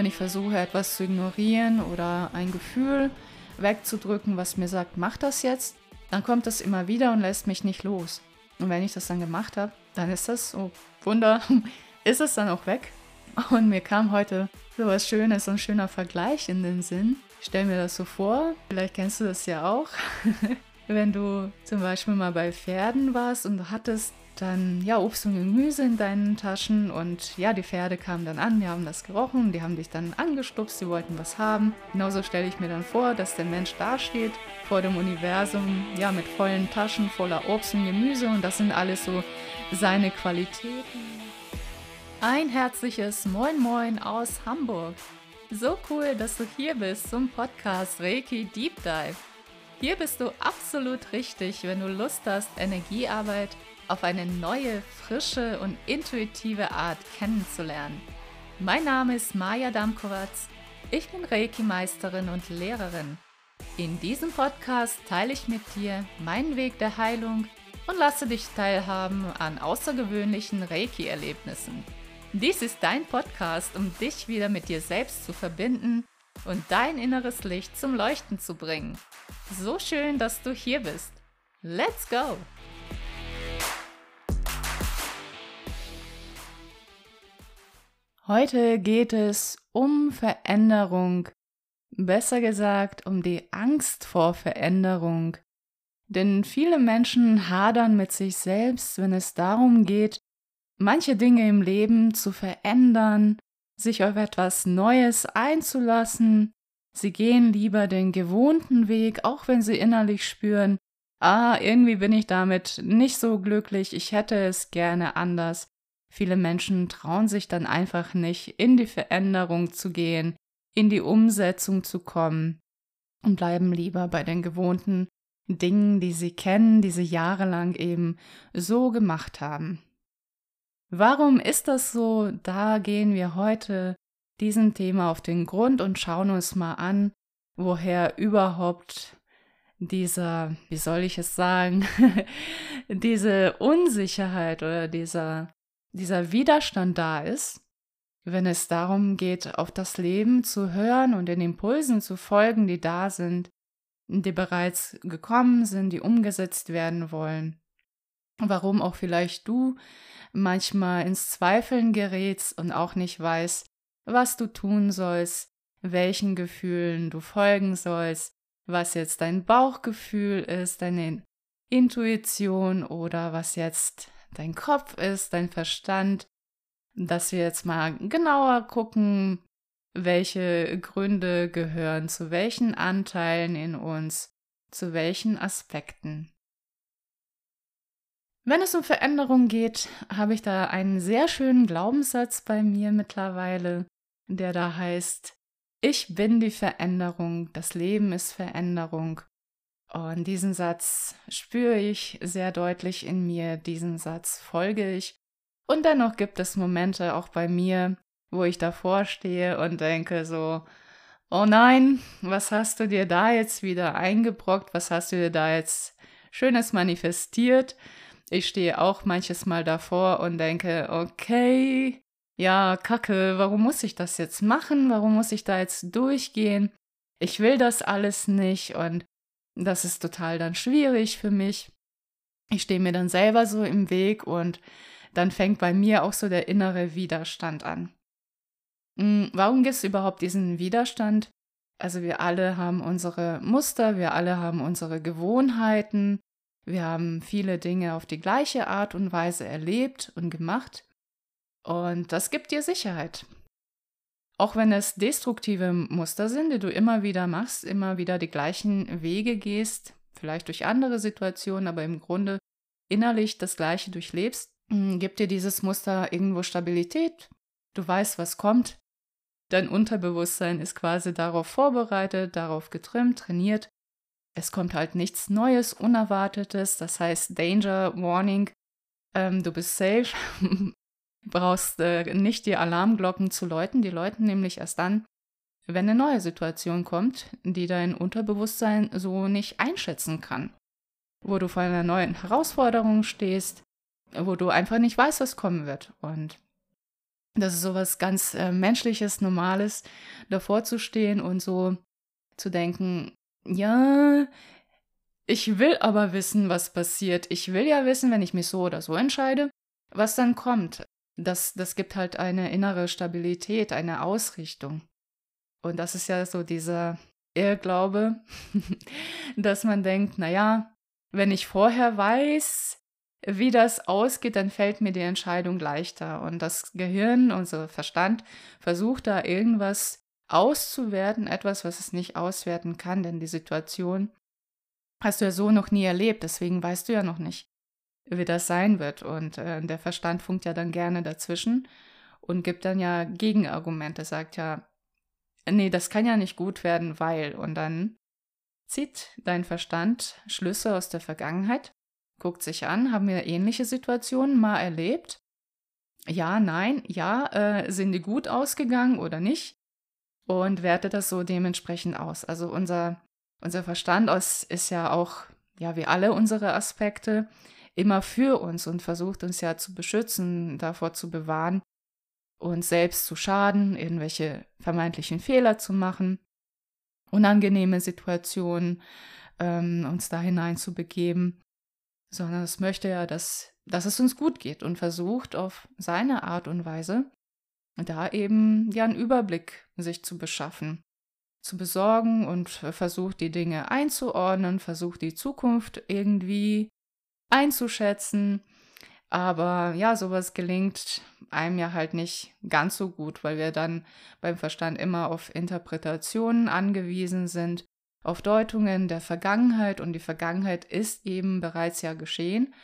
wenn ich versuche, etwas zu ignorieren oder ein Gefühl wegzudrücken, was mir sagt, mach das jetzt, dann kommt das immer wieder und lässt mich nicht los. Und wenn ich das dann gemacht habe, dann ist das, oh Wunder, ist es dann auch weg. Und mir kam heute so was Schönes, so ein schöner Vergleich in den Sinn. Stell mir das so vor, vielleicht kennst du das ja auch, wenn du zum Beispiel mal bei Pferden warst und du hattest dann ja Obst und Gemüse in deinen Taschen und ja, die Pferde kamen dann an, die haben das gerochen, die haben dich dann angestupst, die wollten was haben. Genauso stelle ich mir dann vor, dass der Mensch dasteht vor dem Universum, ja, mit vollen Taschen voller Obst und Gemüse und das sind alles so seine Qualitäten. Ein herzliches Moin Moin aus Hamburg. So cool, dass du hier bist zum Podcast Reiki Deep Dive. Hier bist du absolut richtig, wenn du Lust hast, Energiearbeit auf eine neue, frische und intuitive Art kennenzulernen. Mein Name ist Maja Damkowatz. Ich bin Reiki-Meisterin und Lehrerin. In diesem Podcast teile ich mit dir meinen Weg der Heilung und lasse dich teilhaben an außergewöhnlichen Reiki-Erlebnissen. Dies ist dein Podcast, um dich wieder mit dir selbst zu verbinden und dein inneres Licht zum Leuchten zu bringen. So schön, dass du hier bist. Let's go! Heute geht es um Veränderung, besser gesagt um die Angst vor Veränderung. Denn viele Menschen hadern mit sich selbst, wenn es darum geht, manche Dinge im Leben zu verändern, sich auf etwas Neues einzulassen. Sie gehen lieber den gewohnten Weg, auch wenn sie innerlich spüren, ah, irgendwie bin ich damit nicht so glücklich, ich hätte es gerne anders. Viele Menschen trauen sich dann einfach nicht, in die Veränderung zu gehen, in die Umsetzung zu kommen und bleiben lieber bei den gewohnten Dingen, die sie kennen, die sie jahrelang eben so gemacht haben. Warum ist das so? Da gehen wir heute diesem Thema auf den Grund und schauen uns mal an, woher überhaupt dieser, wie soll ich es sagen, diese Unsicherheit oder dieser dieser Widerstand da ist, wenn es darum geht, auf das Leben zu hören und den Impulsen zu folgen, die da sind, die bereits gekommen sind, die umgesetzt werden wollen. Warum auch vielleicht du manchmal ins Zweifeln gerätst und auch nicht weißt, was du tun sollst, welchen Gefühlen du folgen sollst, was jetzt dein Bauchgefühl ist, deine Intuition oder was jetzt dein Kopf ist, dein Verstand, dass wir jetzt mal genauer gucken, welche Gründe gehören zu welchen Anteilen in uns, zu welchen Aspekten. Wenn es um Veränderung geht, habe ich da einen sehr schönen Glaubenssatz bei mir mittlerweile, der da heißt, ich bin die Veränderung, das Leben ist Veränderung und diesen Satz spüre ich sehr deutlich in mir, diesen Satz folge ich. Und dennoch gibt es Momente auch bei mir, wo ich davor stehe und denke so, oh nein, was hast du dir da jetzt wieder eingebrockt, was hast du dir da jetzt Schönes manifestiert? Ich stehe auch manches Mal davor und denke, okay, ja, Kacke, warum muss ich das jetzt machen? Warum muss ich da jetzt durchgehen? Ich will das alles nicht und das ist total dann schwierig für mich. Ich stehe mir dann selber so im Weg und dann fängt bei mir auch so der innere Widerstand an. Hm, warum gibt es überhaupt diesen Widerstand? Also wir alle haben unsere Muster, wir alle haben unsere Gewohnheiten, wir haben viele Dinge auf die gleiche Art und Weise erlebt und gemacht. Und das gibt dir Sicherheit. Auch wenn es destruktive Muster sind, die du immer wieder machst, immer wieder die gleichen Wege gehst, vielleicht durch andere Situationen, aber im Grunde innerlich das Gleiche durchlebst, hm, gibt dir dieses Muster irgendwo Stabilität. Du weißt, was kommt. Dein Unterbewusstsein ist quasi darauf vorbereitet, darauf getrimmt, trainiert. Es kommt halt nichts Neues, Unerwartetes, das heißt Danger, Warning, ähm, du bist safe, brauchst äh, nicht die Alarmglocken zu läuten, die läuten nämlich erst dann, wenn eine neue Situation kommt, die dein Unterbewusstsein so nicht einschätzen kann. Wo du vor einer neuen Herausforderung stehst, wo du einfach nicht weißt, was kommen wird. Und Das ist sowas ganz äh, Menschliches, Normales, davor zu stehen und so zu denken, ja, ich will aber wissen, was passiert. Ich will ja wissen, wenn ich mich so oder so entscheide, was dann kommt. Das, das gibt halt eine innere Stabilität, eine Ausrichtung. Und das ist ja so dieser Irrglaube, dass man denkt, naja, wenn ich vorher weiß, wie das ausgeht, dann fällt mir die Entscheidung leichter. Und das Gehirn, unser Verstand, versucht da irgendwas auszuwerten, etwas, was es nicht auswerten kann, denn die Situation hast du ja so noch nie erlebt, deswegen weißt du ja noch nicht, wie das sein wird. Und äh, der Verstand funkt ja dann gerne dazwischen und gibt dann ja Gegenargumente, sagt ja, nee, das kann ja nicht gut werden, weil. Und dann zieht dein Verstand Schlüsse aus der Vergangenheit, guckt sich an, haben wir ähnliche Situationen mal erlebt? Ja, nein, ja, äh, sind die gut ausgegangen oder nicht? Und wertet das so dementsprechend aus. Also unser, unser Verstand ist ja auch, ja, wie alle unsere Aspekte, immer für uns und versucht uns ja zu beschützen, davor zu bewahren, uns selbst zu schaden, irgendwelche vermeintlichen Fehler zu machen, unangenehme Situationen ähm, uns da hineinzubegeben, sondern es möchte ja, dass, dass es uns gut geht und versucht auf seine Art und Weise da eben ja einen Überblick sich zu beschaffen, zu besorgen und versucht die Dinge einzuordnen, versucht die Zukunft irgendwie einzuschätzen aber ja, sowas gelingt einem ja halt nicht ganz so gut, weil wir dann beim Verstand immer auf Interpretationen angewiesen sind, auf Deutungen der Vergangenheit und die Vergangenheit ist eben bereits ja geschehen.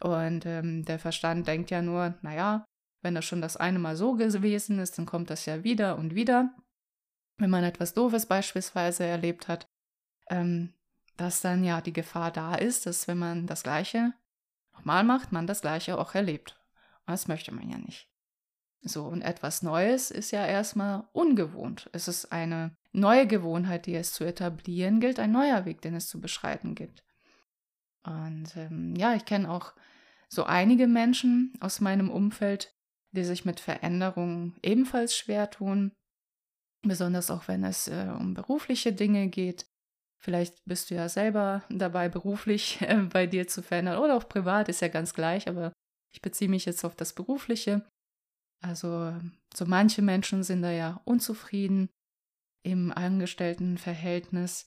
Und ähm, der Verstand denkt ja nur, naja, wenn das schon das eine Mal so gewesen ist, dann kommt das ja wieder und wieder. Wenn man etwas Doofes beispielsweise erlebt hat, ähm, dass dann ja die Gefahr da ist, dass wenn man das Gleiche Nochmal macht man das Gleiche auch erlebt. Und das möchte man ja nicht. So, und etwas Neues ist ja erstmal ungewohnt. Es ist eine neue Gewohnheit, die es zu etablieren gilt, ein neuer Weg, den es zu beschreiten gibt. Und ähm, ja, ich kenne auch so einige Menschen aus meinem Umfeld, die sich mit Veränderungen ebenfalls schwer tun, besonders auch wenn es äh, um berufliche Dinge geht. Vielleicht bist du ja selber dabei, beruflich äh, bei dir zu verändern oder auch privat, ist ja ganz gleich, aber ich beziehe mich jetzt auf das Berufliche. Also so manche Menschen sind da ja unzufrieden im Angestelltenverhältnis,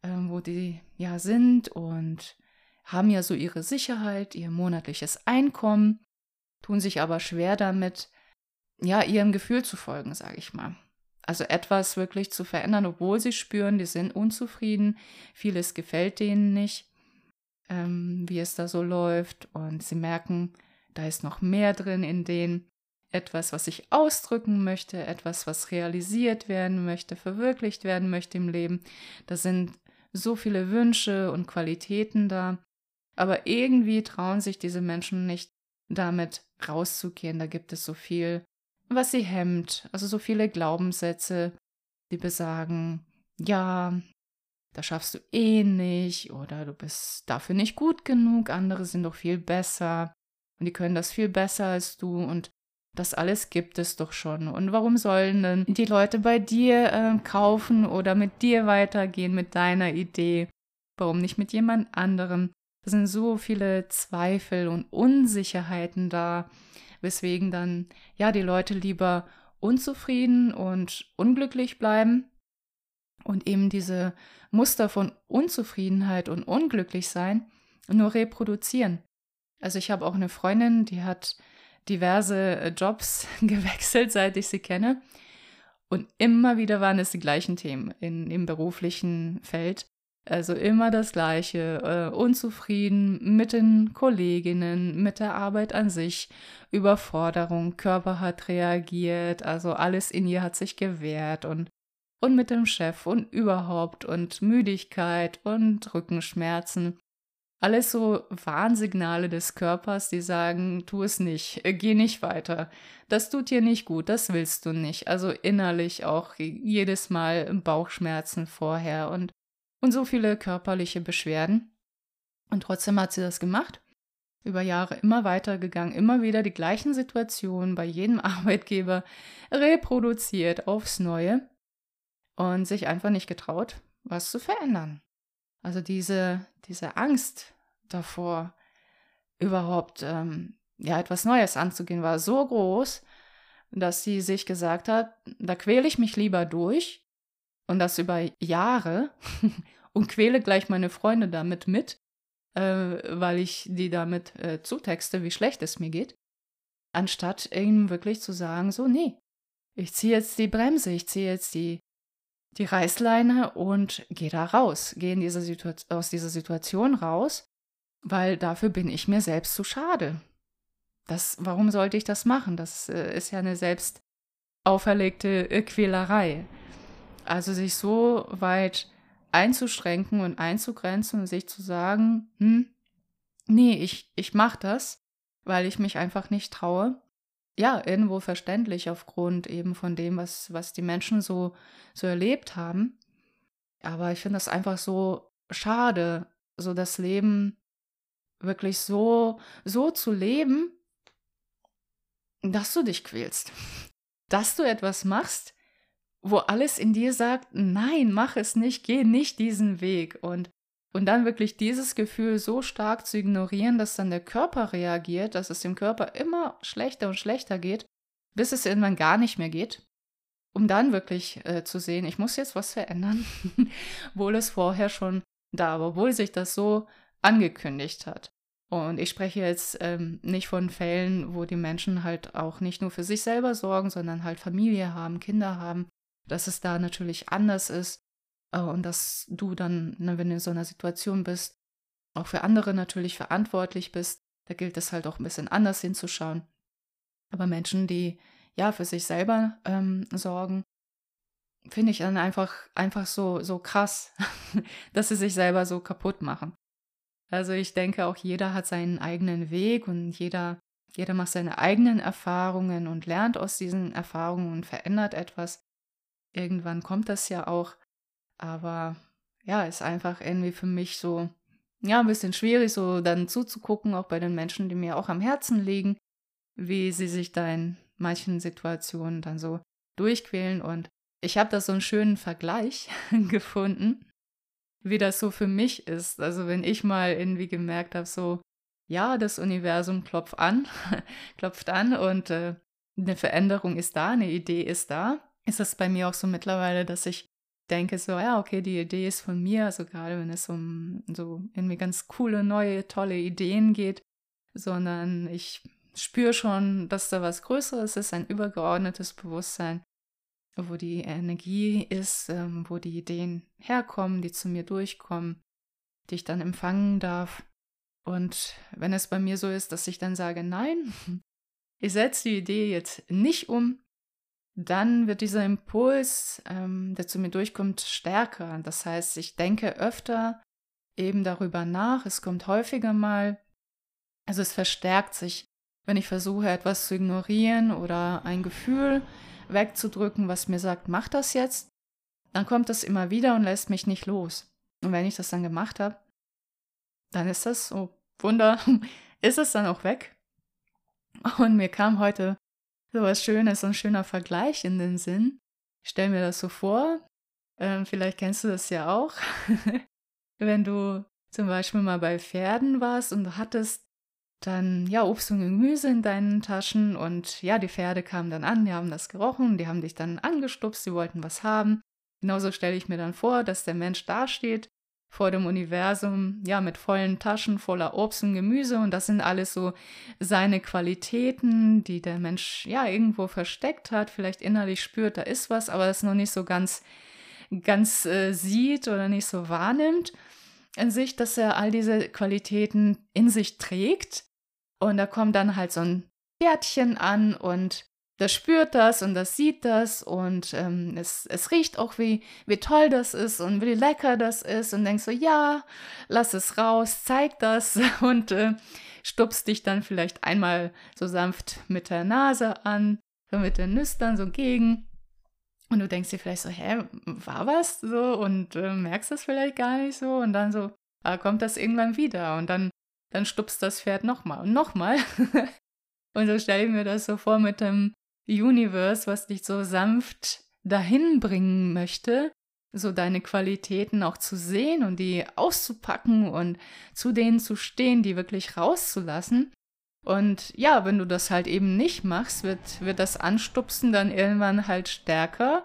äh, wo die ja sind und haben ja so ihre Sicherheit, ihr monatliches Einkommen, tun sich aber schwer damit, ja, ihrem Gefühl zu folgen, sage ich mal. Also etwas wirklich zu verändern, obwohl sie spüren, die sind unzufrieden, vieles gefällt denen nicht, ähm, wie es da so läuft und sie merken, da ist noch mehr drin in denen, etwas, was ich ausdrücken möchte, etwas, was realisiert werden möchte, verwirklicht werden möchte im Leben. Da sind so viele Wünsche und Qualitäten da, aber irgendwie trauen sich diese Menschen nicht damit rauszugehen. Da gibt es so viel was sie hemmt. Also so viele Glaubenssätze, die besagen, ja, das schaffst du eh nicht oder du bist dafür nicht gut genug, andere sind doch viel besser und die können das viel besser als du und das alles gibt es doch schon. Und warum sollen denn die Leute bei dir äh, kaufen oder mit dir weitergehen mit deiner Idee? Warum nicht mit jemand anderem? Da sind so viele Zweifel und Unsicherheiten da weswegen dann ja die Leute lieber unzufrieden und unglücklich bleiben und eben diese Muster von Unzufriedenheit und Unglücklichsein nur reproduzieren. Also ich habe auch eine Freundin, die hat diverse äh, Jobs gewechselt, seit ich sie kenne. Und immer wieder waren es die gleichen Themen in, im beruflichen Feld. Also immer das Gleiche, äh, unzufrieden mit den Kolleginnen, mit der Arbeit an sich, Überforderung, Körper hat reagiert, also alles in ihr hat sich gewehrt und, und mit dem Chef und überhaupt und Müdigkeit und Rückenschmerzen. Alles so Warnsignale des Körpers, die sagen, tu es nicht, geh nicht weiter, das tut dir nicht gut, das willst du nicht. Also innerlich auch jedes Mal Bauchschmerzen vorher und und so viele körperliche Beschwerden. Und trotzdem hat sie das gemacht. über Jahre immer weitergegangen, immer wieder die gleichen Situationen bei jedem Arbeitgeber reproduziert aufs Neue und sich einfach nicht getraut, was zu verändern. Also diese, diese Angst davor, überhaupt ähm, ja etwas Neues anzugehen, war so groß, dass sie sich gesagt hat, da quäle ich mich lieber durch und das über Jahre und quäle gleich meine Freunde damit mit, äh, weil ich die damit äh, zutexte, wie schlecht es mir geht, anstatt ihnen wirklich zu sagen, so, nee, ich ziehe jetzt die Bremse, ich ziehe jetzt die, die Reißleine und gehe da raus, gehe aus dieser Situation raus, weil dafür bin ich mir selbst zu schade. Das, warum sollte ich das machen? Das äh, ist ja eine selbst auferlegte Quälerei. Also sich so weit einzuschränken und einzugrenzen und sich zu sagen, hm, nee, ich, ich mache das, weil ich mich einfach nicht traue. Ja, irgendwo verständlich aufgrund eben von dem, was, was die Menschen so, so erlebt haben. Aber ich finde das einfach so schade, so das Leben wirklich so, so zu leben, dass du dich quälst. Dass du etwas machst, wo alles in dir sagt, nein, mach es nicht, geh nicht diesen Weg. Und, und dann wirklich dieses Gefühl so stark zu ignorieren, dass dann der Körper reagiert, dass es dem Körper immer schlechter und schlechter geht, bis es irgendwann gar nicht mehr geht. Um dann wirklich äh, zu sehen, ich muss jetzt was verändern, obwohl es vorher schon da war, obwohl sich das so angekündigt hat. Und ich spreche jetzt ähm, nicht von Fällen, wo die Menschen halt auch nicht nur für sich selber sorgen, sondern halt Familie haben, Kinder haben dass es da natürlich anders ist äh, und dass du dann, ne, wenn du in so einer Situation bist, auch für andere natürlich verantwortlich bist. Da gilt es halt auch ein bisschen anders hinzuschauen. Aber Menschen, die ja für sich selber ähm, sorgen, finde ich dann einfach, einfach so, so krass, dass sie sich selber so kaputt machen. Also ich denke, auch jeder hat seinen eigenen Weg und jeder, jeder macht seine eigenen Erfahrungen und lernt aus diesen Erfahrungen und verändert etwas. Irgendwann kommt das ja auch. Aber ja, ist einfach irgendwie für mich so, ja, ein bisschen schwierig, so dann zuzugucken, auch bei den Menschen, die mir auch am Herzen liegen, wie sie sich da in manchen Situationen dann so durchquälen. Und ich habe da so einen schönen Vergleich gefunden, wie das so für mich ist. Also wenn ich mal irgendwie gemerkt habe, so, ja, das Universum klopft an, klopft an und äh, eine Veränderung ist da, eine Idee ist da ist es bei mir auch so mittlerweile, dass ich denke so, ja, okay, die Idee ist von mir, also gerade wenn es um so irgendwie ganz coole, neue, tolle Ideen geht, sondern ich spüre schon, dass da was Größeres ist, ein übergeordnetes Bewusstsein, wo die Energie ist, ähm, wo die Ideen herkommen, die zu mir durchkommen, die ich dann empfangen darf. Und wenn es bei mir so ist, dass ich dann sage, nein, ich setze die Idee jetzt nicht um, dann wird dieser Impuls, ähm, der zu mir durchkommt, stärker. Das heißt, ich denke öfter eben darüber nach, es kommt häufiger mal, also es verstärkt sich, wenn ich versuche, etwas zu ignorieren oder ein Gefühl wegzudrücken, was mir sagt, mach das jetzt, dann kommt das immer wieder und lässt mich nicht los. Und wenn ich das dann gemacht habe, dann ist das, oh Wunder, ist es dann auch weg. Und mir kam heute so was Schönes, so ein schöner Vergleich in den Sinn. Ich stelle mir das so vor, ähm, vielleicht kennst du das ja auch, wenn du zum Beispiel mal bei Pferden warst und du hattest dann ja Obst und Gemüse in deinen Taschen und ja, die Pferde kamen dann an, die haben das gerochen, die haben dich dann angestupst, sie wollten was haben. Genauso stelle ich mir dann vor, dass der Mensch dasteht vor dem Universum, ja, mit vollen Taschen voller Obst und Gemüse. Und das sind alles so seine Qualitäten, die der Mensch ja irgendwo versteckt hat, vielleicht innerlich spürt, da ist was, aber es noch nicht so ganz, ganz äh, sieht oder nicht so wahrnimmt in sich, dass er all diese Qualitäten in sich trägt. Und da kommt dann halt so ein Pferdchen an und das spürt das und das sieht das und ähm, es, es riecht auch, wie, wie toll das ist und wie lecker das ist und denkst so, ja, lass es raus, zeig das und äh, stupst dich dann vielleicht einmal so sanft mit der Nase an, so mit den Nüstern so gegen. Und du denkst dir vielleicht so, hä, war was so? Und äh, merkst das vielleicht gar nicht so? Und dann so, ah, kommt das irgendwann wieder? Und dann dann stupst das Pferd nochmal und nochmal. und so stelle ich mir das so vor mit dem Universe, was dich so sanft dahin bringen möchte, so deine Qualitäten auch zu sehen und die auszupacken und zu denen zu stehen, die wirklich rauszulassen. Und ja, wenn du das halt eben nicht machst, wird, wird das Anstupsen dann irgendwann halt stärker,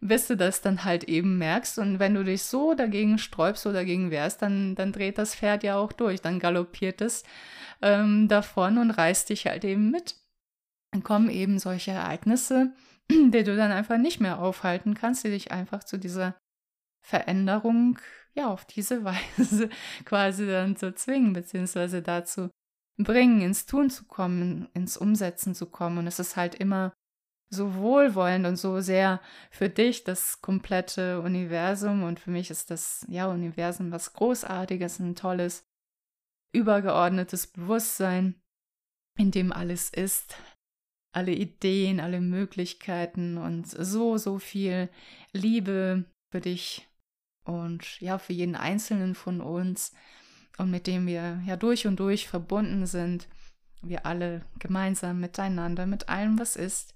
bis du das dann halt eben merkst. Und wenn du dich so dagegen sträubst oder dagegen wehrst, dann, dann dreht das Pferd ja auch durch, dann galoppiert es ähm, davon und reißt dich halt eben mit. Dann kommen eben solche Ereignisse, die du dann einfach nicht mehr aufhalten kannst, die dich einfach zu dieser Veränderung, ja, auf diese Weise quasi dann zu zwingen, beziehungsweise dazu bringen, ins Tun zu kommen, ins Umsetzen zu kommen. Und es ist halt immer so wohlwollend und so sehr für dich das komplette Universum. Und für mich ist das, ja, Universum was Großartiges, ein tolles, übergeordnetes Bewusstsein, in dem alles ist, alle Ideen, alle Möglichkeiten und so, so viel Liebe für dich und ja, für jeden Einzelnen von uns und mit dem wir ja durch und durch verbunden sind. Wir alle gemeinsam miteinander, mit allem, was ist.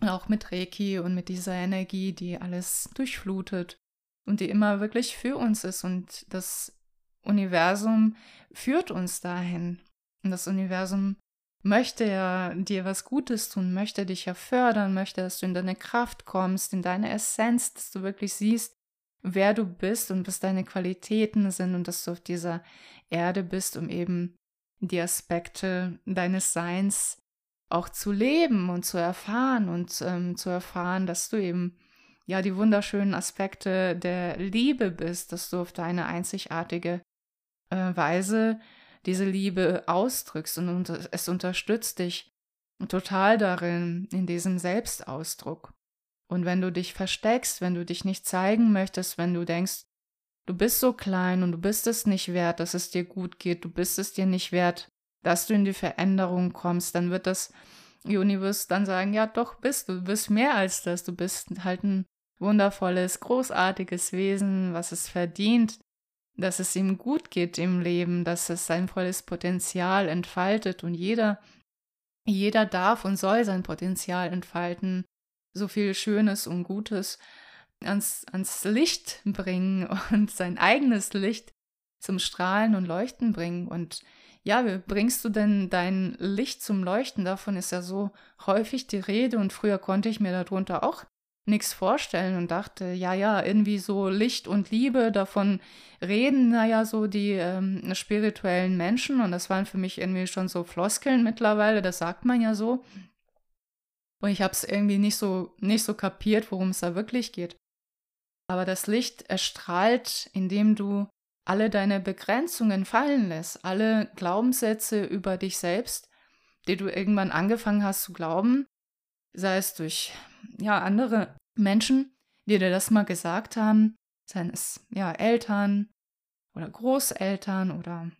auch mit Reiki und mit dieser Energie, die alles durchflutet und die immer wirklich für uns ist. Und das Universum führt uns dahin. Und das Universum möchte ja dir was Gutes tun, möchte dich ja fördern, möchte, dass du in deine Kraft kommst, in deine Essenz, dass du wirklich siehst, wer du bist und was deine Qualitäten sind und dass du auf dieser Erde bist, um eben die Aspekte deines Seins auch zu leben und zu erfahren und ähm, zu erfahren, dass du eben ja die wunderschönen Aspekte der Liebe bist, dass du auf deine einzigartige äh, Weise diese Liebe ausdrückst und es unterstützt dich total darin, in diesem Selbstausdruck. Und wenn du dich versteckst, wenn du dich nicht zeigen möchtest, wenn du denkst, du bist so klein und du bist es nicht wert, dass es dir gut geht, du bist es dir nicht wert, dass du in die Veränderung kommst, dann wird das Universe dann sagen, ja doch bist du, du bist mehr als das, du bist halt ein wundervolles, großartiges Wesen, was es verdient, dass es ihm gut geht im Leben, dass es sein volles Potenzial entfaltet und jeder, jeder darf und soll sein Potenzial entfalten, so viel Schönes und Gutes ans, ans Licht bringen und sein eigenes Licht zum Strahlen und Leuchten bringen. Und ja, wie bringst du denn dein Licht zum Leuchten? Davon ist ja so häufig die Rede und früher konnte ich mir darunter auch nichts vorstellen und dachte, ja, ja, irgendwie so Licht und Liebe, davon reden, naja, so die ähm, spirituellen Menschen und das waren für mich irgendwie schon so Floskeln mittlerweile, das sagt man ja so. Und ich habe es irgendwie nicht so, nicht so kapiert, worum es da wirklich geht. Aber das Licht erstrahlt, indem du alle deine Begrenzungen fallen lässt, alle Glaubenssätze über dich selbst, die du irgendwann angefangen hast zu glauben, sei es durch ja andere Menschen, die dir das mal gesagt haben, seien es ja Eltern oder Großeltern oder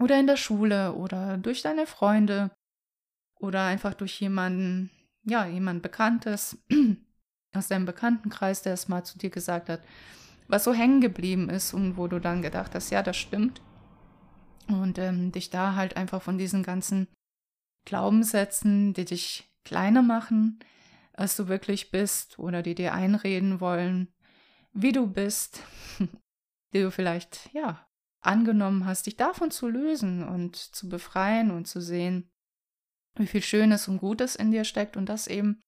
oder in der Schule oder durch deine Freunde oder einfach durch jemanden, ja, jemand Bekanntes aus deinem Bekanntenkreis, der es mal zu dir gesagt hat, was so hängen geblieben ist und wo du dann gedacht hast, ja, das stimmt. Und ähm, dich da halt einfach von diesen ganzen Glaubenssätzen, die dich kleiner machen, als du wirklich bist oder die dir einreden wollen, wie du bist, die du vielleicht, ja, angenommen hast, dich davon zu lösen und zu befreien und zu sehen, wie viel Schönes und Gutes in dir steckt und das eben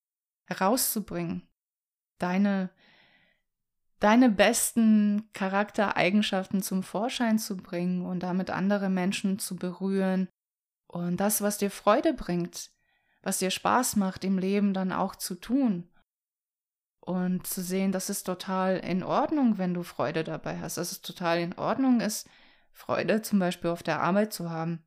herauszubringen. Deine, deine besten Charaktereigenschaften zum Vorschein zu bringen und damit andere Menschen zu berühren und das, was dir Freude bringt, was dir Spaß macht im Leben dann auch zu tun. Und zu sehen, dass es total in Ordnung, wenn du Freude dabei hast, dass es total in Ordnung ist, Freude zum Beispiel auf der Arbeit zu haben,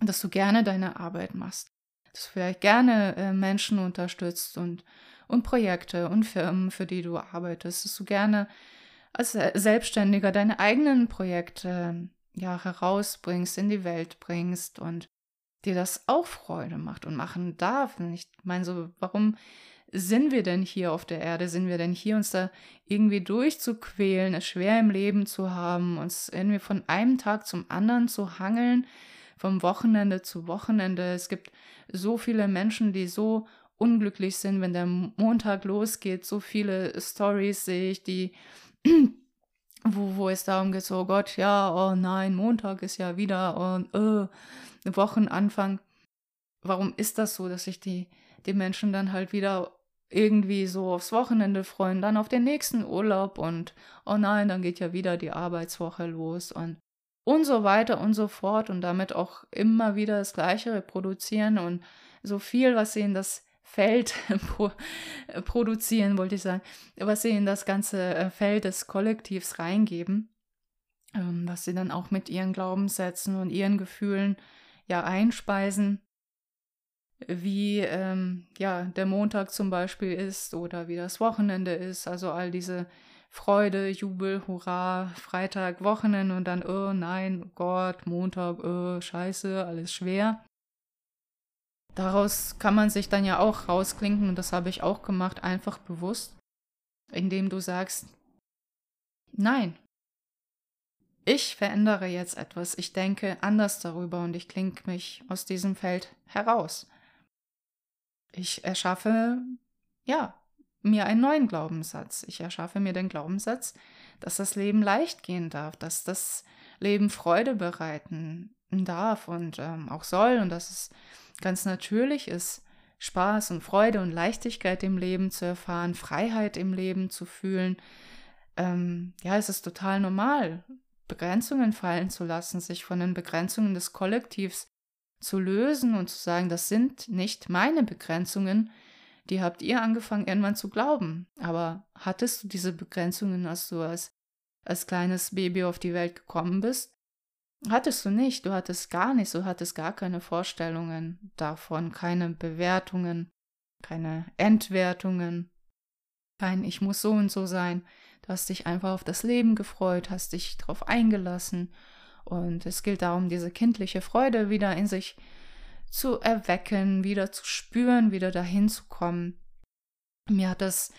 dass du gerne deine Arbeit machst, dass du vielleicht gerne äh, Menschen unterstützt und, und Projekte und Firmen, für die du arbeitest, dass du gerne als Selbstständiger deine eigenen Projekte ja herausbringst, in die Welt bringst und dir das auch Freude macht und machen darf. Und ich meine so, warum sind wir denn hier auf der Erde? Sind wir denn hier, uns da irgendwie durchzuquälen, es schwer im Leben zu haben, uns irgendwie von einem Tag zum anderen zu hangeln, vom Wochenende zu Wochenende? Es gibt so viele Menschen, die so unglücklich sind, wenn der Montag losgeht. So viele Stories sehe ich, die wo, wo es darum geht, so oh Gott, ja, oh nein, Montag ist ja wieder und äh, Wochenanfang. Warum ist das so, dass sich die, die Menschen dann halt wieder irgendwie so aufs Wochenende freuen, dann auf den nächsten Urlaub und oh nein, dann geht ja wieder die Arbeitswoche los und und so weiter und so fort und damit auch immer wieder das Gleiche reproduzieren und so viel, was sie in das Feld produzieren, wollte ich sagen, was sie in das ganze äh, Feld des Kollektivs reingeben, ähm, was sie dann auch mit ihren Glaubenssätzen und ihren Gefühlen ja einspeisen wie ähm, ja der Montag zum Beispiel ist oder wie das Wochenende ist. Also all diese Freude, Jubel, Hurra, Freitag, Wochenende und dann, oh nein, Gott, Montag, oh, scheiße, alles schwer. Daraus kann man sich dann ja auch rausklinken und das habe ich auch gemacht, einfach bewusst, indem du sagst, nein, ich verändere jetzt etwas, ich denke anders darüber und ich klinke mich aus diesem Feld heraus. Ich erschaffe, ja, mir einen neuen Glaubenssatz. Ich erschaffe mir den Glaubenssatz, dass das Leben leicht gehen darf, dass das Leben Freude bereiten darf und ähm, auch soll und dass es ganz natürlich ist, Spaß und Freude und Leichtigkeit im Leben zu erfahren, Freiheit im Leben zu fühlen. Ähm, ja, es ist total normal, Begrenzungen fallen zu lassen, sich von den Begrenzungen des Kollektivs zu lösen und zu sagen, das sind nicht meine Begrenzungen, die habt ihr angefangen irgendwann zu glauben. Aber hattest du diese Begrenzungen, als du als, als kleines Baby auf die Welt gekommen bist? Hattest du nicht, du hattest gar nichts, du hattest gar keine Vorstellungen davon, keine Bewertungen, keine Entwertungen, kein Ich muss so und so sein. Du hast dich einfach auf das Leben gefreut, hast dich darauf eingelassen und es gilt darum, diese kindliche Freude wieder in sich zu erwecken, wieder zu spüren, wieder dahin zu kommen. Mir hat das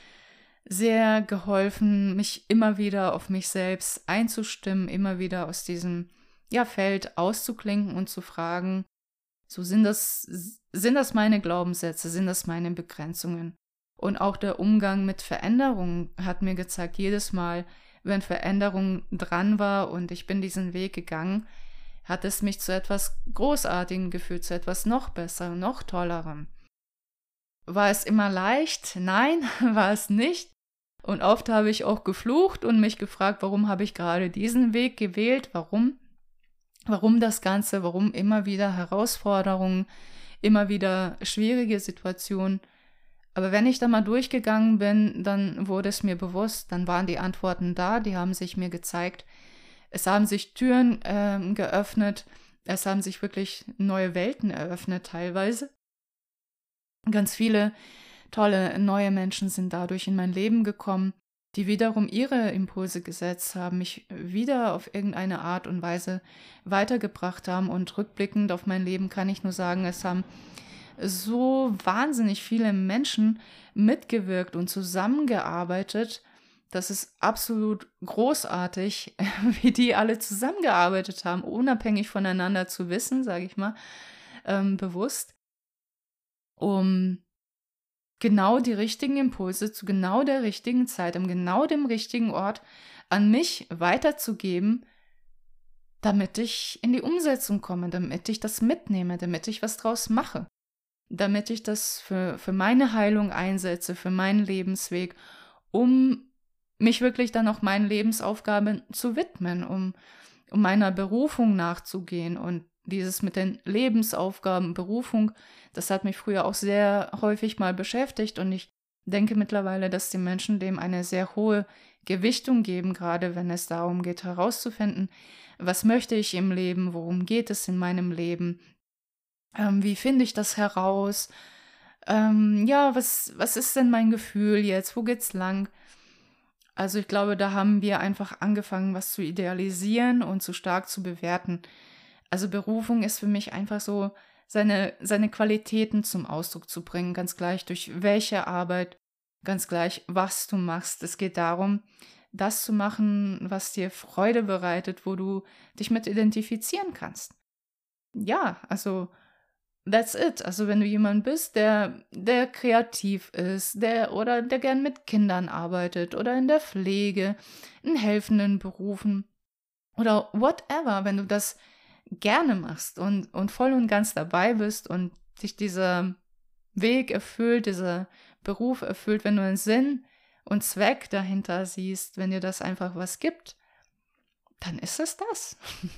sehr geholfen, mich immer wieder auf mich selbst einzustimmen, immer wieder aus diesem ja, Feld auszuklinken und zu fragen, so sind das, sind das meine Glaubenssätze, sind das meine Begrenzungen? Und auch der Umgang mit Veränderungen hat mir gezeigt, jedes Mal, wenn Veränderung dran war und ich bin diesen Weg gegangen, hat es mich zu etwas Großartigem gefühlt, zu etwas noch besserem, noch tollerem. War es immer leicht? Nein, war es nicht. Und oft habe ich auch geflucht und mich gefragt, warum habe ich gerade diesen Weg gewählt? Warum? Warum das Ganze? Warum immer wieder Herausforderungen? Immer wieder schwierige Situationen? Aber wenn ich da mal durchgegangen bin, dann wurde es mir bewusst, dann waren die Antworten da, die haben sich mir gezeigt. Es haben sich Türen äh, geöffnet, es haben sich wirklich neue Welten eröffnet teilweise. Ganz viele tolle neue Menschen sind dadurch in mein Leben gekommen, die wiederum ihre Impulse gesetzt haben, mich wieder auf irgendeine Art und Weise weitergebracht haben. Und rückblickend auf mein Leben kann ich nur sagen, es haben so wahnsinnig viele Menschen mitgewirkt und zusammengearbeitet. Das ist absolut großartig, wie die alle zusammengearbeitet haben, unabhängig voneinander zu wissen, sage ich mal, ähm, bewusst, um genau die richtigen Impulse zu genau der richtigen Zeit, am genau dem richtigen Ort an mich weiterzugeben, damit ich in die Umsetzung komme, damit ich das mitnehme, damit ich was draus mache damit ich das für, für meine Heilung einsetze, für meinen Lebensweg, um mich wirklich dann auch meinen Lebensaufgaben zu widmen, um, um meiner Berufung nachzugehen. Und dieses mit den Lebensaufgaben, Berufung, das hat mich früher auch sehr häufig mal beschäftigt und ich denke mittlerweile, dass die Menschen dem eine sehr hohe Gewichtung geben, gerade wenn es darum geht herauszufinden, was möchte ich im Leben, worum geht es in meinem Leben, ähm, wie finde ich das heraus? Ähm, ja, was, was ist denn mein Gefühl jetzt? Wo geht's lang? Also ich glaube, da haben wir einfach angefangen, was zu idealisieren und zu stark zu bewerten. Also Berufung ist für mich einfach so, seine, seine Qualitäten zum Ausdruck zu bringen, ganz gleich durch welche Arbeit, ganz gleich was du machst. Es geht darum, das zu machen, was dir Freude bereitet, wo du dich mit identifizieren kannst. Ja, also that's it. Also wenn du jemand bist, der, der kreativ ist, der oder der gern mit Kindern arbeitet oder in der Pflege, in helfenden Berufen oder whatever, wenn du das gerne machst und, und voll und ganz dabei bist und dich dieser Weg erfüllt, dieser Beruf erfüllt, wenn du einen Sinn und Zweck dahinter siehst, wenn dir das einfach was gibt, dann ist es das.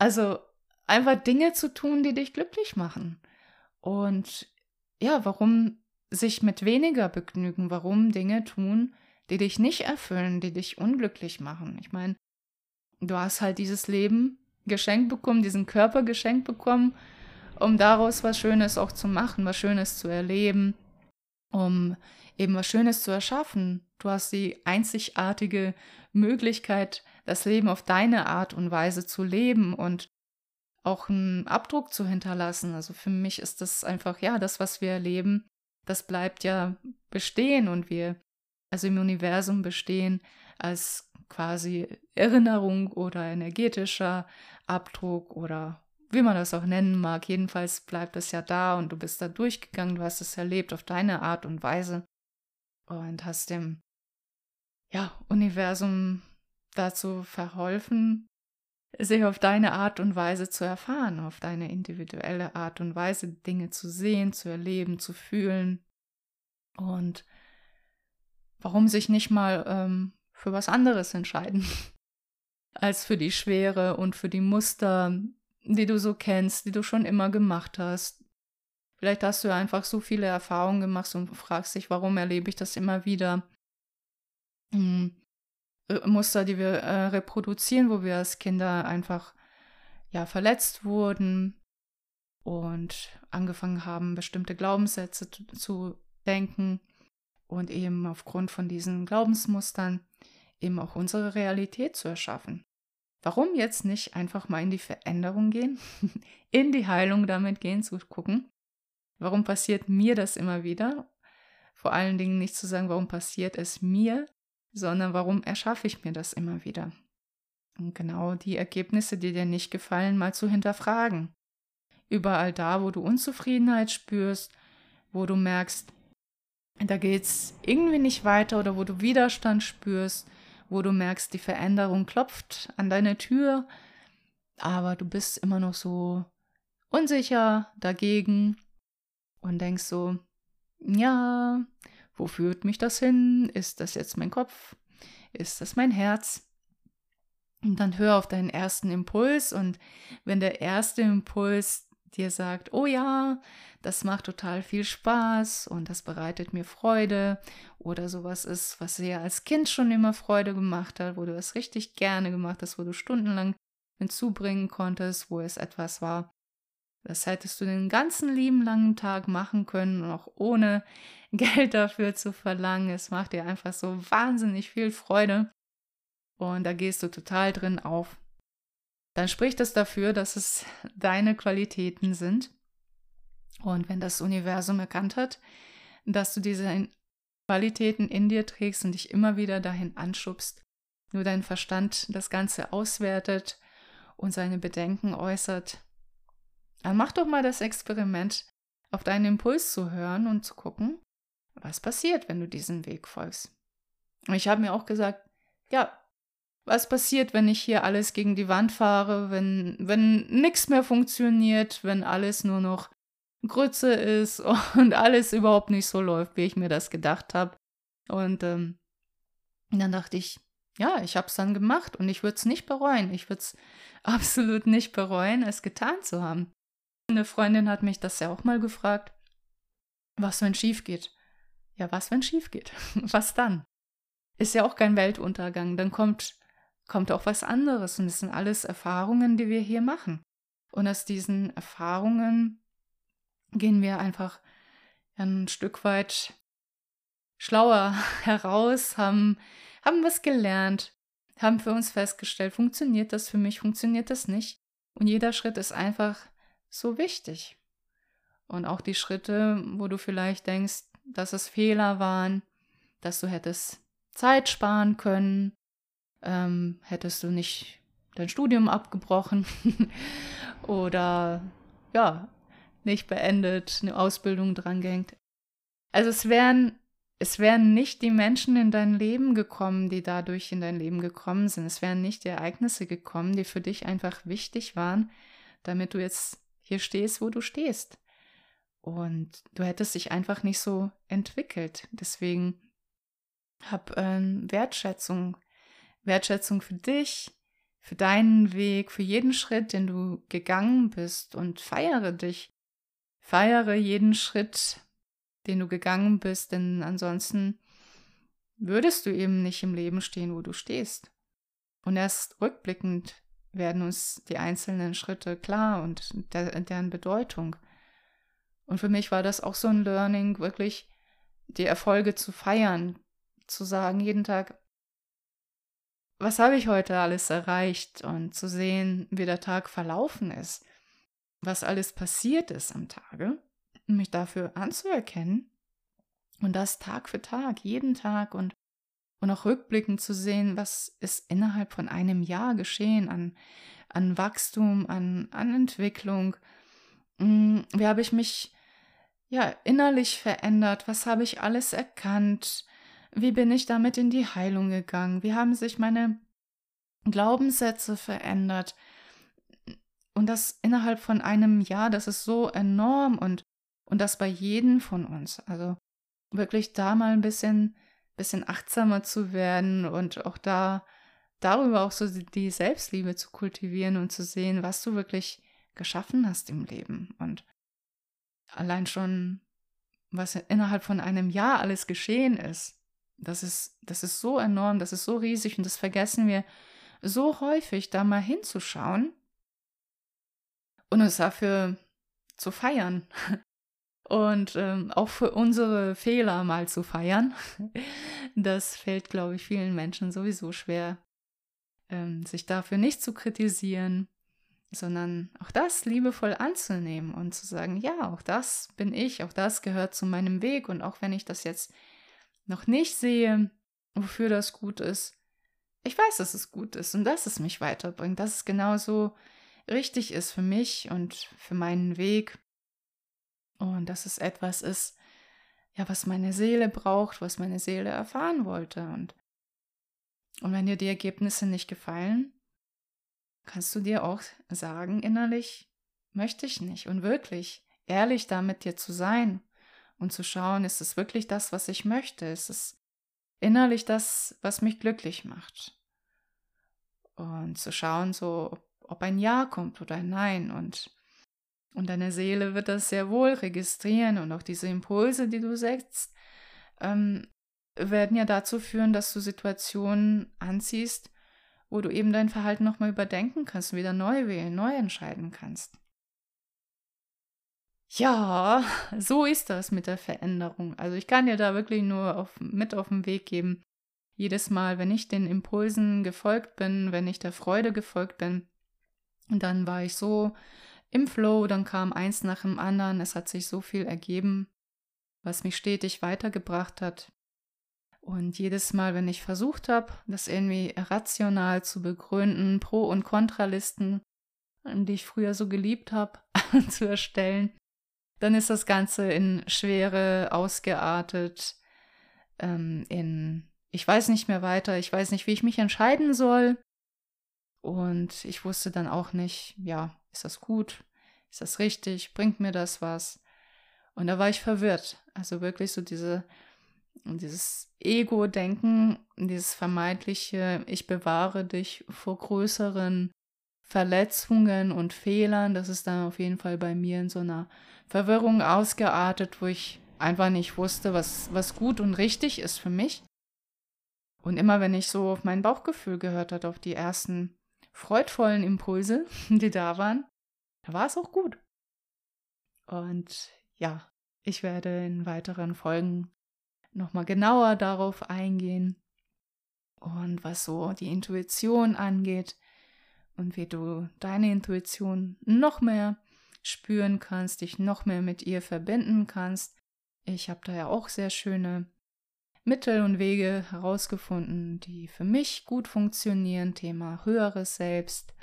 Also einfach Dinge zu tun, die dich glücklich machen. Und ja, warum sich mit weniger begnügen? Warum Dinge tun, die dich nicht erfüllen, die dich unglücklich machen? Ich meine, du hast halt dieses Leben geschenkt bekommen, diesen Körper geschenkt bekommen, um daraus was Schönes auch zu machen, was Schönes zu erleben, um eben was Schönes zu erschaffen. Du hast die einzigartige Möglichkeit, das Leben auf deine Art und Weise zu leben und auch einen Abdruck zu hinterlassen. Also für mich ist das einfach, ja, das, was wir erleben, das bleibt ja bestehen und wir, also im Universum bestehen als quasi Erinnerung oder energetischer Abdruck oder wie man das auch nennen mag. Jedenfalls bleibt es ja da und du bist da durchgegangen, du hast es erlebt auf deine Art und Weise und hast dem ja, Universum dazu verholfen, sich auf deine Art und Weise zu erfahren, auf deine individuelle Art und Weise Dinge zu sehen, zu erleben, zu fühlen. Und warum sich nicht mal ähm, für was anderes entscheiden, als für die Schwere und für die Muster, die du so kennst, die du schon immer gemacht hast. Vielleicht hast du einfach so viele Erfahrungen gemacht und fragst dich, warum erlebe ich das immer wieder? Hm. Äh, Muster, die wir äh, reproduzieren, wo wir als Kinder einfach ja verletzt wurden und angefangen haben, bestimmte Glaubenssätze zu, zu denken und eben aufgrund von diesen Glaubensmustern eben auch unsere Realität zu erschaffen. Warum jetzt nicht einfach mal in die Veränderung gehen, in die Heilung damit gehen, zu gucken, warum passiert mir das immer wieder? Vor allen Dingen nicht zu sagen, warum passiert es mir, sondern warum erschaffe ich mir das immer wieder? Und genau die Ergebnisse, die dir nicht gefallen, mal zu hinterfragen. Überall da, wo du Unzufriedenheit spürst, wo du merkst, da geht es irgendwie nicht weiter oder wo du Widerstand spürst, wo du merkst, die Veränderung klopft an deine Tür, aber du bist immer noch so unsicher dagegen und denkst so, ja, wo führt mich das hin? Ist das jetzt mein Kopf? Ist das mein Herz? Und dann hör auf deinen ersten Impuls und wenn der erste Impuls dir sagt, oh ja, das macht total viel Spaß und das bereitet mir Freude oder sowas ist, was dir als Kind schon immer Freude gemacht hat, wo du es richtig gerne gemacht hast, wo du stundenlang hinzubringen konntest, wo es etwas war, das hättest du den ganzen lieben langen Tag machen können, auch ohne Geld dafür zu verlangen. Es macht dir einfach so wahnsinnig viel Freude. Und da gehst du total drin auf. Dann spricht es dafür, dass es deine Qualitäten sind. Und wenn das Universum erkannt hat, dass du diese Qualitäten in dir trägst und dich immer wieder dahin anschubst, nur dein Verstand das Ganze auswertet und seine Bedenken äußert, dann mach doch mal das Experiment, auf deinen Impuls zu hören und zu gucken, was passiert, wenn du diesen Weg folgst. Und ich habe mir auch gesagt, ja, was passiert, wenn ich hier alles gegen die Wand fahre, wenn, wenn nichts mehr funktioniert, wenn alles nur noch Grütze ist und alles überhaupt nicht so läuft, wie ich mir das gedacht habe. Und ähm, dann dachte ich, ja, ich habe es dann gemacht und ich würde es nicht bereuen. Ich würde es absolut nicht bereuen, es getan zu haben. Eine Freundin hat mich das ja auch mal gefragt, was, wenn schief geht. Ja, was, wenn schief geht? was dann? Ist ja auch kein Weltuntergang. Dann kommt, kommt auch was anderes. Und es sind alles Erfahrungen, die wir hier machen. Und aus diesen Erfahrungen gehen wir einfach ein Stück weit schlauer heraus, haben, haben was gelernt, haben für uns festgestellt, funktioniert das für mich, funktioniert das nicht. Und jeder Schritt ist einfach so wichtig. Und auch die Schritte, wo du vielleicht denkst, dass es Fehler waren, dass du hättest Zeit sparen können, ähm, hättest du nicht dein Studium abgebrochen oder ja, nicht beendet, eine Ausbildung drangehängt. Also es wären, es wären nicht die Menschen in dein Leben gekommen, die dadurch in dein Leben gekommen sind. Es wären nicht die Ereignisse gekommen, die für dich einfach wichtig waren, damit du jetzt hier stehst, wo du stehst. Und du hättest dich einfach nicht so entwickelt. Deswegen hab ähm, Wertschätzung, Wertschätzung für dich, für deinen Weg, für jeden Schritt, den du gegangen bist und feiere dich. Feiere jeden Schritt, den du gegangen bist, denn ansonsten würdest du eben nicht im Leben stehen, wo du stehst. Und erst rückblickend werden uns die einzelnen Schritte klar und der, deren Bedeutung. Und für mich war das auch so ein Learning, wirklich die Erfolge zu feiern, zu sagen jeden Tag, was habe ich heute alles erreicht und zu sehen, wie der Tag verlaufen ist, was alles passiert ist am Tage, mich dafür anzuerkennen und das Tag für Tag, jeden Tag und, und auch rückblickend zu sehen, was ist innerhalb von einem Jahr geschehen an, an Wachstum, an, an Entwicklung. Hm, wie habe ich mich ja innerlich verändert? Was habe ich alles erkannt? Wie bin ich damit in die Heilung gegangen? Wie haben sich meine Glaubenssätze verändert? Und das innerhalb von einem Jahr, das ist so enorm und, und das bei jedem von uns. Also wirklich da mal ein bisschen, bisschen achtsamer zu werden und auch da darüber auch so die Selbstliebe zu kultivieren und zu sehen, was du wirklich geschaffen hast im Leben. Und allein schon, was innerhalb von einem Jahr alles geschehen ist, das ist, das ist so enorm, das ist so riesig und das vergessen wir so häufig, da mal hinzuschauen und uns dafür zu feiern. Und ähm, auch für unsere Fehler mal zu feiern. Das fällt, glaube ich, vielen Menschen sowieso schwer, ähm, sich dafür nicht zu kritisieren, sondern auch das liebevoll anzunehmen und zu sagen, ja, auch das bin ich, auch das gehört zu meinem Weg und auch wenn ich das jetzt noch nicht sehe, wofür das gut ist, ich weiß, dass es gut ist und dass es mich weiterbringt, dass es genauso richtig ist für mich und für meinen Weg und dass es etwas ist, ja, was meine Seele braucht, was meine Seele erfahren wollte und und wenn dir die Ergebnisse nicht gefallen, kannst du dir auch sagen innerlich, möchte ich nicht und wirklich ehrlich damit dir zu sein und zu schauen, ist es wirklich das, was ich möchte? Ist es innerlich das, was mich glücklich macht? Und zu schauen, so, ob ein Ja kommt oder ein Nein. Und, und deine Seele wird das sehr wohl registrieren und auch diese Impulse, die du setzt, ähm, werden ja dazu führen, dass du Situationen anziehst, wo du eben dein Verhalten nochmal überdenken kannst, wieder neu wählen, neu entscheiden kannst. Ja, so ist das mit der Veränderung. Also ich kann dir da wirklich nur auf, mit auf den Weg geben. Jedes Mal, wenn ich den Impulsen gefolgt bin, wenn ich der Freude gefolgt bin, dann war ich so im Flow, dann kam eins nach dem anderen, es hat sich so viel ergeben, was mich stetig weitergebracht hat. Und jedes Mal, wenn ich versucht habe, das irgendwie rational zu begründen, Pro- und Kontralisten, die ich früher so geliebt habe, zu erstellen, dann ist das Ganze in Schwere ausgeartet, ähm, in ich weiß nicht mehr weiter, ich weiß nicht, wie ich mich entscheiden soll. Und ich wusste dann auch nicht, ja, ist das gut? Ist das richtig? Bringt mir das was? Und da war ich verwirrt. Also wirklich so diese, dieses Ego-Denken, dieses vermeintliche, ich bewahre dich vor größeren Verletzungen und Fehlern. Das ist dann auf jeden Fall bei mir in so einer Verwirrung ausgeartet, wo ich einfach nicht wusste, was, was gut und richtig ist für mich. Und immer wenn ich so auf mein Bauchgefühl gehört hat, auf die ersten freudvollen Impulse, die da waren, da war es auch gut. Und ja, ich werde in weiteren Folgen nochmal genauer darauf eingehen und was so die Intuition angeht und wie du deine Intuition noch mehr spüren kannst, dich noch mehr mit ihr verbinden kannst. Ich habe da ja auch sehr schöne Mittel und Wege herausgefunden, die für mich gut funktionieren. Thema höheres Selbst.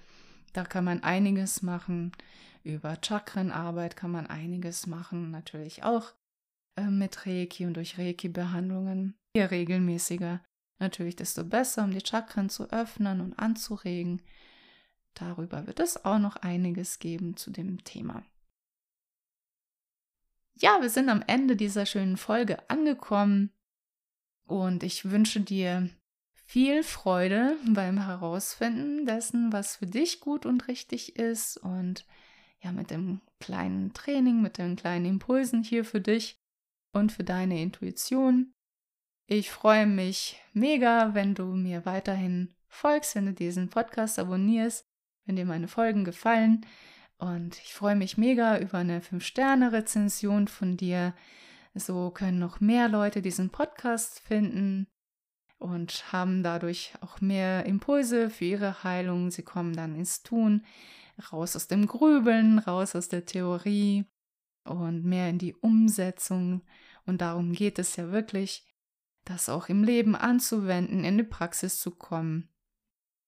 Da kann man einiges machen. Über Chakrenarbeit kann man einiges machen. Natürlich auch äh, mit Reiki und durch Reiki-Behandlungen. Je regelmäßiger natürlich, desto besser, um die Chakren zu öffnen und anzuregen. Darüber wird es auch noch einiges geben zu dem Thema. Ja, wir sind am Ende dieser schönen Folge angekommen und ich wünsche dir viel Freude beim Herausfinden dessen, was für dich gut und richtig ist und ja, mit dem kleinen Training, mit den kleinen Impulsen hier für dich und für deine Intuition. Ich freue mich mega, wenn du mir weiterhin folgst, wenn du diesen Podcast abonnierst, wenn dir meine Folgen gefallen. Und ich freue mich mega über eine 5-Sterne-Rezension von dir. So können noch mehr Leute diesen Podcast finden und haben dadurch auch mehr Impulse für ihre Heilung. Sie kommen dann ins Tun, raus aus dem Grübeln, raus aus der Theorie und mehr in die Umsetzung. Und darum geht es ja wirklich, das auch im Leben anzuwenden, in die Praxis zu kommen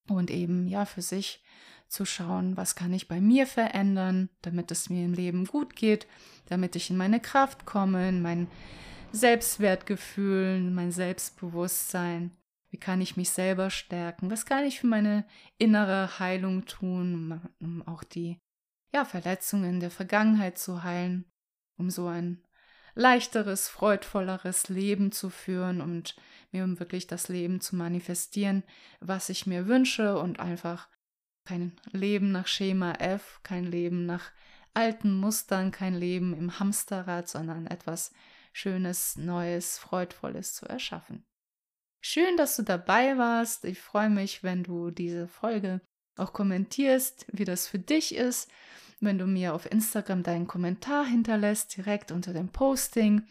und eben ja für sich zu schauen, was kann ich bei mir verändern, damit es mir im Leben gut geht, damit ich in meine Kraft komme, in mein Selbstwertgefühl, in mein Selbstbewusstsein. Wie kann ich mich selber stärken? Was kann ich für meine innere Heilung tun, um auch die ja, Verletzungen der Vergangenheit zu heilen, um so ein leichteres, freudvolleres Leben zu führen und mir wirklich das Leben zu manifestieren, was ich mir wünsche und einfach kein Leben nach Schema F, kein Leben nach alten Mustern, kein Leben im Hamsterrad, sondern etwas Schönes, Neues, Freudvolles zu erschaffen. Schön, dass du dabei warst. Ich freue mich, wenn du diese Folge auch kommentierst, wie das für dich ist, wenn du mir auf Instagram deinen Kommentar hinterlässt, direkt unter dem Posting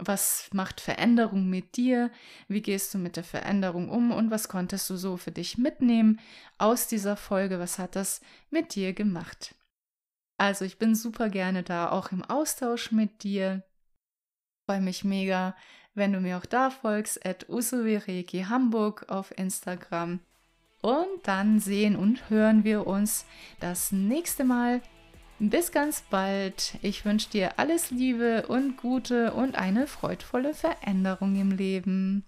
was macht Veränderung mit dir? Wie gehst du mit der Veränderung um? Und was konntest du so für dich mitnehmen aus dieser Folge? Was hat das mit dir gemacht? Also ich bin super gerne da, auch im Austausch mit dir. Freue mich mega, wenn du mir auch da folgst, at Usuvireki Hamburg auf Instagram. Und dann sehen und hören wir uns das nächste Mal bis ganz bald. Ich wünsche dir alles Liebe und Gute und eine freudvolle Veränderung im Leben.